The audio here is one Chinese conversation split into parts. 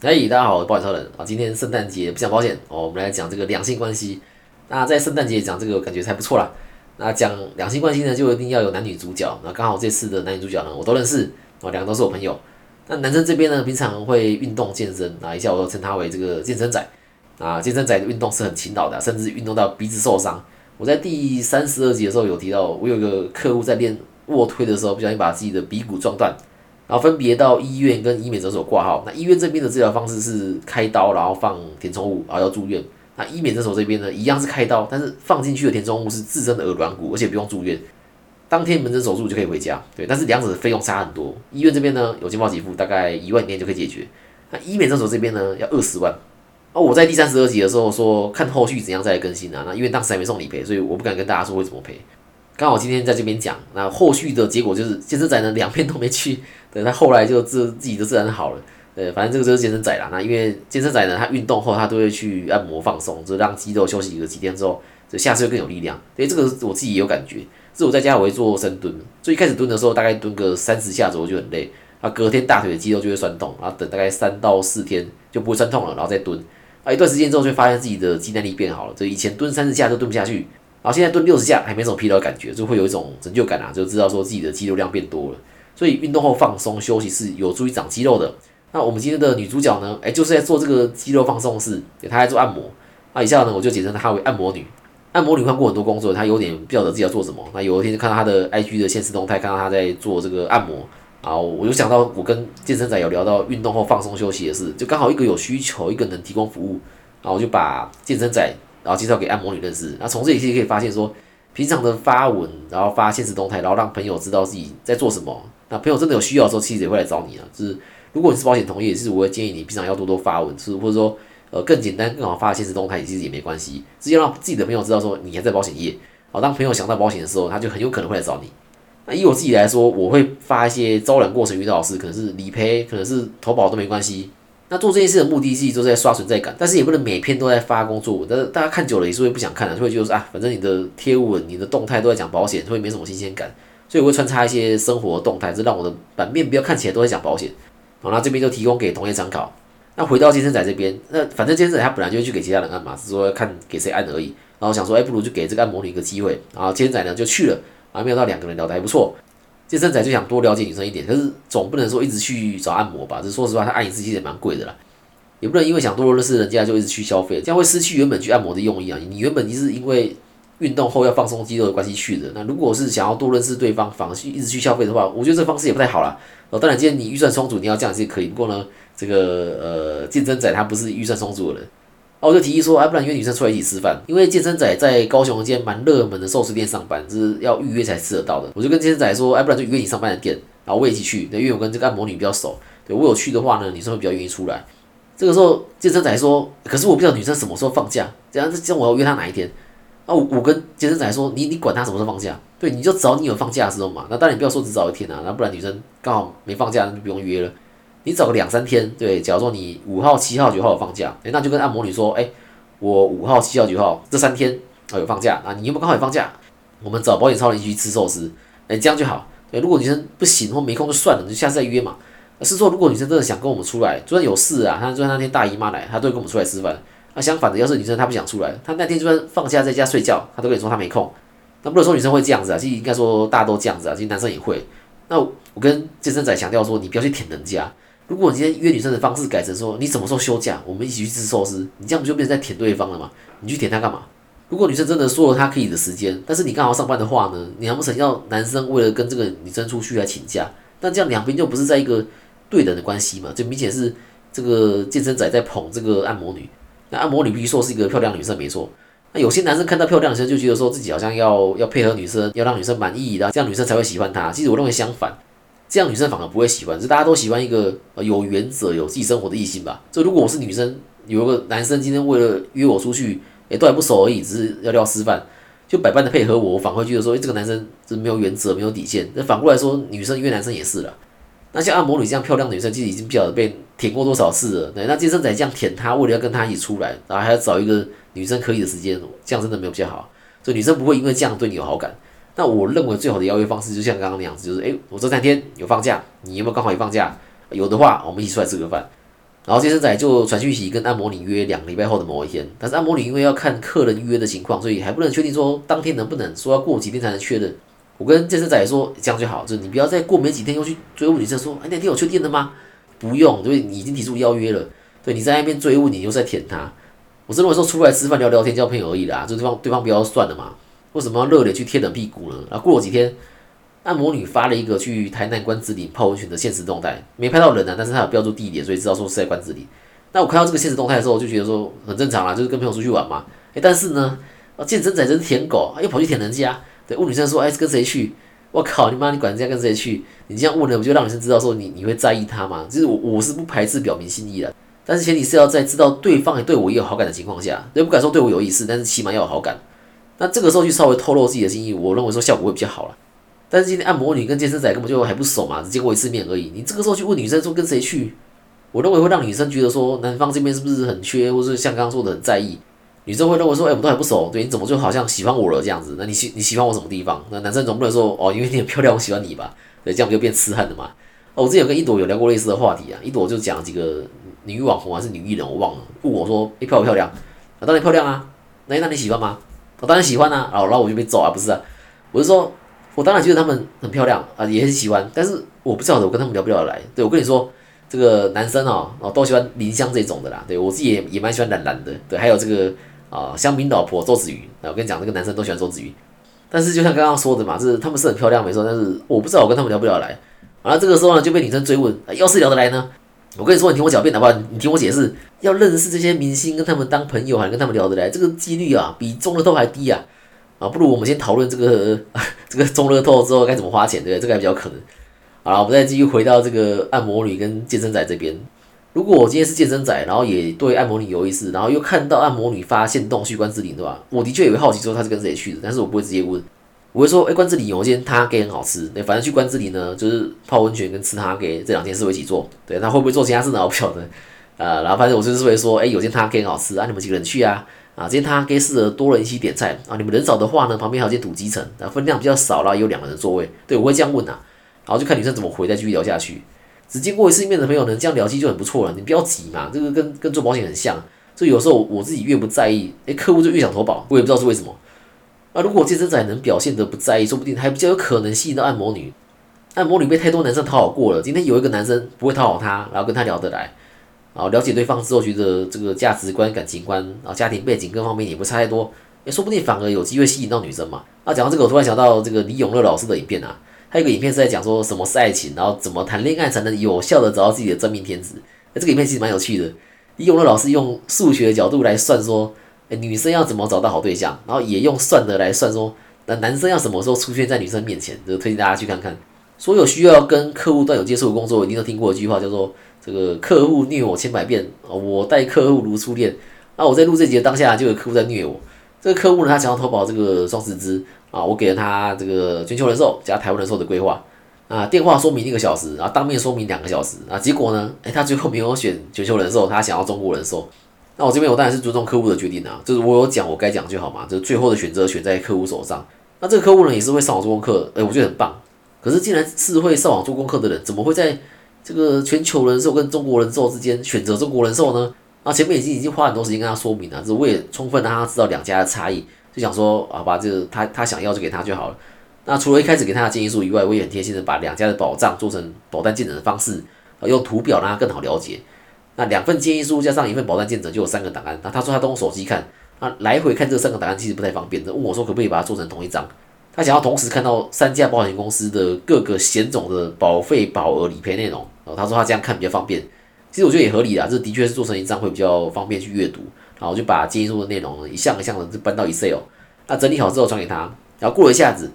嘿，大家好，我是保险超人啊。今天圣诞节不讲保险哦，我们来讲这个两性关系。那在圣诞节讲这个，感觉还不错啦。那讲两性关系呢，就一定要有男女主角。那刚好这次的男女主角呢，我都认识哦，两个都是我朋友。那男生这边呢，平常会运动健身啊，一下我都称他为这个健身仔啊。健身仔的运动是很勤劳的，甚至运动到鼻子受伤。我在第三十二集的时候有提到，我有一个客户在练卧推的时候，不小心把自己的鼻骨撞断。然后分别到医院跟医美诊所挂号。那医院这边的治疗方式是开刀，然后放填充物，然后要住院。那医美诊所这边呢，一样是开刀，但是放进去的填充物是自身的耳软骨，而且不用住院，当天门诊手术就可以回家。对，但是两者的费用差很多。医院这边呢有健保给付，大概一万以内就可以解决。那医美诊所这边呢要二十万。哦，我在第三十二集的时候说看后续怎样再来更新啊。那因为当时还没送理赔，所以我不敢跟大家说会怎么赔。刚好今天在这边讲，那后续的结果就是健身仔呢两边都没去，对他后来就自自己就自然好了，对，反正这个就是健身仔啦。那因为健身仔呢，他运动后他都会去按摩放松，就让肌肉休息个几天之后，就下次会更有力量。对，这个我自己也有感觉，是我在家我会做深蹲，所以一开始蹲的时候大概蹲个三十下左右就很累，啊，隔天大腿的肌肉就会酸痛，然后等大概三到四天就不会酸痛了，然后再蹲，啊，一段时间之后就发现自己的肌耐力变好了，就以前蹲三十下都蹲不下去。然后现在蹲六十下还没什么疲劳感觉，就会有一种成就感啊，就知道说自己的肌肉量变多了。所以运动后放松休息是有助于长肌肉的。那我们今天的女主角呢，哎，就是在做这个肌肉放松式，她在做按摩。那以下呢，我就简称她为按摩女。按摩女换过很多工作，她有点不晓得自己要做什么。那有一天就看到她的 IG 的现实动态，看到她在做这个按摩，然后我就想到我跟健身仔有聊到运动后放松休息的事，就刚好一个有需求，一个能提供服务，然后我就把健身仔。然后介绍给按摩女认识，那从这里其实可以发现说，平常的发文，然后发现实动态，然后让朋友知道自己在做什么。那朋友真的有需要的时候，其实也会来找你啊。就是如果你是保险同业，其实我会建议你平常要多多发文，是或者说呃更简单更好发现实动态，其实也没关系，直接让自己的朋友知道说你还在保险业。好，当朋友想到保险的时候，他就很有可能会来找你。那以我自己来说，我会发一些招揽过程遇到的事，可能是理赔，可能是投保都没关系。那做这件事的目的就是都在刷存在感，但是也不能每篇都在发工作文，但是大家看久了也是会不想看的，就会觉得啊，反正你的贴文、你的动态都在讲保险，会没什么新鲜感，所以我会穿插一些生活动态，这让我的版面不要看起来都在讲保险。好，那这边就提供给同业参考。那回到健身仔这边，那反正健身仔他本来就会去给其他人按嘛，只是说要看给谁按而已。然后想说，哎，不如就给这个按摩女一个机会。然后健身仔呢就去了，啊，没有到两个人聊得还不错。健身仔就想多了解女生一点，可是总不能说一直去找按摩吧？这说实话，他按一次其实也蛮贵的啦。也不能因为想多认识人家就一直去消费，这样会失去原本去按摩的用意啊！你原本你是因为运动后要放松肌肉的关系去的，那如果是想要多认识对方，反而一直去消费的话，我觉得这方式也不太好啦。哦，当然，今天你预算充足，你要这样是可以。不过呢，这个呃，健身仔他不是预算充足的人，哦，我就提议说，哎，不然约女生出来一起吃饭，因为健身仔在高雄一间蛮热门的寿司店上班，就是要预约才吃得到的。我就跟健身仔说，哎，不然就约你上班的店，然后我也一起去，对因为我跟这个按摩女比较熟，对我有去的话呢，女生会比较愿意出来。这个时候，健身仔说：“可是我不知道女生什么时候放假，这样这样我要约她哪一天？”啊，我我跟健身仔说：“你你管她什么时候放假？对，你就找你有放假的时候嘛。那当然你不要说只找一天啊，那不然女生刚好没放假，那就不用约了。你找个两三天，对，假如说你五号、七号、九号有放假，哎，那就跟按摩女说：，哎，我五号、七号、九号这三天啊有放假，那，你有没有刚好有放假？我们找保险超人一起去吃寿司，哎，这样就好。对，如果女生不行或没空就算了，你就下次再约嘛。”是说，如果女生真的想跟我们出来，就算有事啊，她就算那天大姨妈来，她都会跟我们出来吃饭。那相反的，要是女生她不想出来，她那天就算放假在家睡觉，她都跟你说她没空。那不能说女生会这样子啊，其实应该说大家都这样子啊，其实男生也会。那我跟健身仔强调说，你不要去舔人家。如果你今天约女生的方式改成说，你什么时候休假，我们一起去吃寿司，你这样不就变成在舔对方了吗？你去舔她干嘛？如果女生真的说了她可以的时间，但是你刚好上班的话呢，你难不成要男生为了跟这个女生出去来请假？那这样两边就不是在一个。对等的关系嘛，就明显是这个健身仔在捧这个按摩女。那按摩女必须说是一个漂亮女生，没错。那有些男生看到漂亮女生就觉得说自己好像要要配合女生，要让女生满意，然后这样女生才会喜欢他。其实我认为相反，这样女生反而不会喜欢，是大家都喜欢一个有原则、有自己生活的异性吧。就如果我是女生，有一个男生今天为了约我出去，哎，都还不熟而已，只是要聊吃饭，就百般的配合我，我反而觉得说，哎，这个男生是没有原则、没有底线。那反过来说，女生约男生也是了。那像按摩女这样漂亮的女生，其实已经不晓得被舔过多少次了。那健身仔这样舔她，为了要跟她一起出来，然后还要找一个女生可以的时间，这样真的没有比较好。所以女生不会因为这样对你有好感。那我认为最好的邀约方式，就像刚刚那样子，就是哎，我这三天有放假，你有没有刚好也放假？有的话，我们一起出来吃个饭。然后健身仔就传讯息跟按摩女约两礼拜后的某一天，但是按摩女因为要看客人预约的情况，所以还不能确定说当天能不能，说要过几天才能确认。我跟健身仔说这样就好，就是你不要再过没几天又去追问女生说，哎那天有确定的吗？不用，因为你已经提出邀约了，对你在那边追问你又在舔他。我是认为说出来吃饭聊聊天交朋友而已啦，就对方对方不要算了嘛，为什么要热脸去贴冷屁股呢？然后过了几天。按摩女发了一个去台南关子岭泡温泉的现实动态，没拍到人啊，但是她有标注地点，所以知道说是在关子岭。那我看到这个现实动态的时候，我就觉得说很正常啦，就是跟朋友出去玩嘛。哎，但是呢，啊，健身仔真舔狗，又跑去舔人家。对，问女生说，哎，跟谁去？我靠，你妈，你管人家跟谁去？你这样问了，不就让女生知道说你你会在意她吗？就是我我是不排斥表明心意的，但是前提是要在知道对方也对我也有好感的情况下，也不敢说对我有意思，但是起码要有好感。那这个时候去稍微透露自己的心意，我认为说效果会比较好了。但是今天按摩女跟健身仔根本就还不熟嘛，只见过一次面而已。你这个时候去问女生说跟谁去，我认为会让女生觉得说男方这边是不是很缺，或是像刚刚说的很在意。女生会认为说，哎，我们都还不熟，对，你怎么就好像喜欢我了这样子？那你喜你喜欢我什么地方？那男生总不能说哦，因为你很漂亮，我喜欢你吧？对，这样不就变痴汉了嘛？哦，我之前有跟一朵有聊过类似的话题啊，一朵就讲几个女网红还是女艺人，我忘了，问我说，哎，漂不漂亮？啊，当然漂亮啊。那那你喜欢吗？我当然喜欢啊。然后然后我就被揍啊，不是啊，我是说。我当然觉得他们很漂亮啊，也很喜欢，但是我不知道我跟他们聊不聊得来。对我跟你说，这个男生哦，哦都喜欢林香这种的啦。对我自己也也蛮喜欢蓝蓝的。对，还有这个啊香槟老婆周子瑜。啊我跟你讲，这个男生都喜欢周子瑜。但是就像刚刚说的嘛，是他们是很漂亮没错，但是我不知道我跟他们聊不聊得来。然后这个时候呢，就被女生追问，要是聊得来呢？我跟你说，你听我狡辩好不好？你听我解释，要认识这些明星，跟他们当朋友，还跟他们聊得来，这个几率啊，比中了透还低啊。啊，不如我们先讨论这个 这个中乐透之后该怎么花钱，对不对？这个还比较可能。好了，我们再继续回到这个按摩女跟健身仔这边。如果我今天是健身仔，然后也对按摩女有意思，然后又看到按摩女发现动虚关之灵，对吧？我的确也会好奇说她是跟谁去的，但是我不会直接问，我会说，哎，关之琳有一间他给很好吃，对，反正去关之琳呢，就是泡温泉跟吃他给这两件事我一起做，对，他会不会做其他事呢？我不晓得。啊，然后反正我就是会说，哎，有间他给很好吃啊，你们几个人去啊？啊，今天他给适合多人一起点菜啊，你们人少的话呢，旁边还有间土鸡城，啊，分量比较少啦，有两个人座位。对我会这样问啊，然后就看女生怎么回，再继续聊下去。只见过一次面的朋友呢，这样聊起就很不错了。你不要急嘛，这个跟跟做保险很像，所以有时候我自己越不在意，哎，客户就越想投保，我也不知道是为什么。啊，如果健身仔能表现的不在意，说不定还比较有可能吸引到按摩女。按摩女被太多男生讨好过了，今天有一个男生不会讨好她，然后跟她聊得来。啊，了解对方之后，觉得这个价值观、感情观啊、家庭背景各方面也不差太多，也说不定反而有机会吸引到女生嘛。那讲到这个，我突然想到这个李永乐老师的影片啊，他有个影片是在讲说什么是爱情，然后怎么谈恋爱才能有效的找到自己的真命天子。那这个影片其实蛮有趣的，李永乐老师用数学的角度来算说，女生要怎么找到好对象，然后也用算的来算说，那男生要什么时候出现在女生面前，就推荐大家去看看。所有需要跟客户端有接触的工作，一定都听过一句话，叫做。这个客户虐我千百遍，我待客户如初恋。那我在录这集的当下，就有客户在虐我。这个客户呢，他想要投保这个双十支啊，我给了他这个全球人寿加台湾人寿的规划啊，电话说明一个小时，然后当面说明两个小时啊，结果呢，哎，他最后没有选全球人寿，他想要中国人寿。那我这边我当然是尊重客户的决定啊，就是我有讲我该讲就好嘛，就是最后的选择选在客户手上。那这个客户呢，也是会上网做功课，哎，我觉得很棒。可是既然是会上网做功课的人，怎么会在？这个全球人寿跟中国人寿之间选择中国人寿呢？啊，前面已经已经花很多时间跟他说明了，这我也充分让他知道两家的差异，就想说，好吧，这个他他想要就给他就好了。那除了一开始给他的建议书以外，我也很贴心的把两家的保障做成保单见证的方式，用图表让他更好了解。那两份建议书加上一份保单见证就有三个档案。那他说他都用手机看，那来回看这三个档案其实不太方便，问我说可不可以把它做成同一张？他想要同时看到三家保险公司的各个险种的保费、保额、理赔内容。然后他说他这样看比较方便，其实我觉得也合理啊，这的确是做成一张会比较方便去阅读。然后就把建议书的内容一项一项的就搬到 Excel，那整理好之后传给他。然后过了一下子，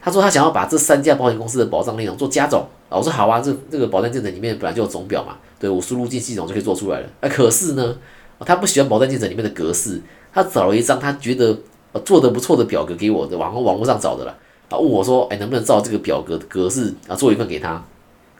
他说他想要把这三家保险公司的保障内容做加总。我说好啊，这这个保单见证里面本来就有总表嘛，对我输入进系统就可以做出来了。啊，可是呢，他不喜欢保单见证里面的格式，他找了一张他觉得做的不错的表格给我，在网网络上找的了。啊，问我说，哎，能不能照这个表格格式啊做一份给他？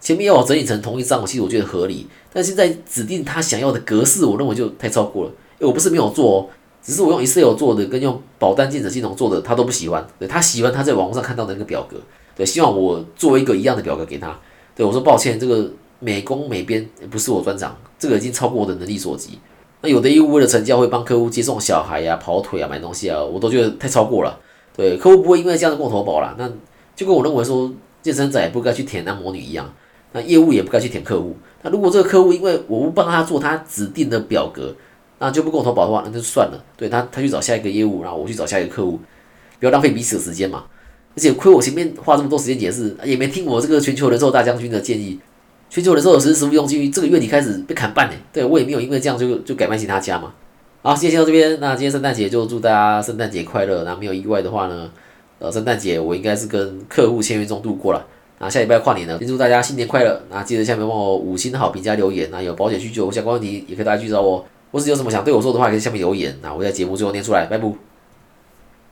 前面要我整理成同一张，我其实我觉得合理，但现在指定他想要的格式，我认为就太超过了。因为我不是没有做哦，只是我用 Excel 做的跟用保单见证系统做的，他都不喜欢。对他喜欢他在网络上看到的那个表格，对，希望我做一个一样的表格给他。对我说抱歉，这个美工美编不是我专长，这个已经超过我的能力所及。那有的业务为了成交会帮客户接送小孩呀、跑腿啊、买东西啊，我都觉得太超过了。对，客户不会因为这样子跟我投保啦。那就跟我认为说，健身仔不该去舔按摩女一样，那业务也不该去舔客户。那如果这个客户因为我不帮他做他指定的表格，那就不跟我投保的话，那就算了。对他，他去找下一个业务，然后我去找下一个客户，不要浪费彼此的时间嘛。而且亏我前面花这么多时间解释，也没听我这个全球人寿大将军的建议。全球人寿有时实务用金，这个月底开始被砍半呢。对我也没有因为这样就就改卖其他家嘛。好，今天先到这边。那今天圣诞节就祝大家圣诞节快乐。那没有意外的话呢，呃，圣诞节我应该是跟客户签约中度过了。那下礼拜跨年呢，先祝大家新年快乐。那记得下面帮我五星好评加留言。那有保险需求相关问题，也可以大家去找我。或是有什么想对我说的话，可以下面留言。那我在节目最后念出来，拜拜。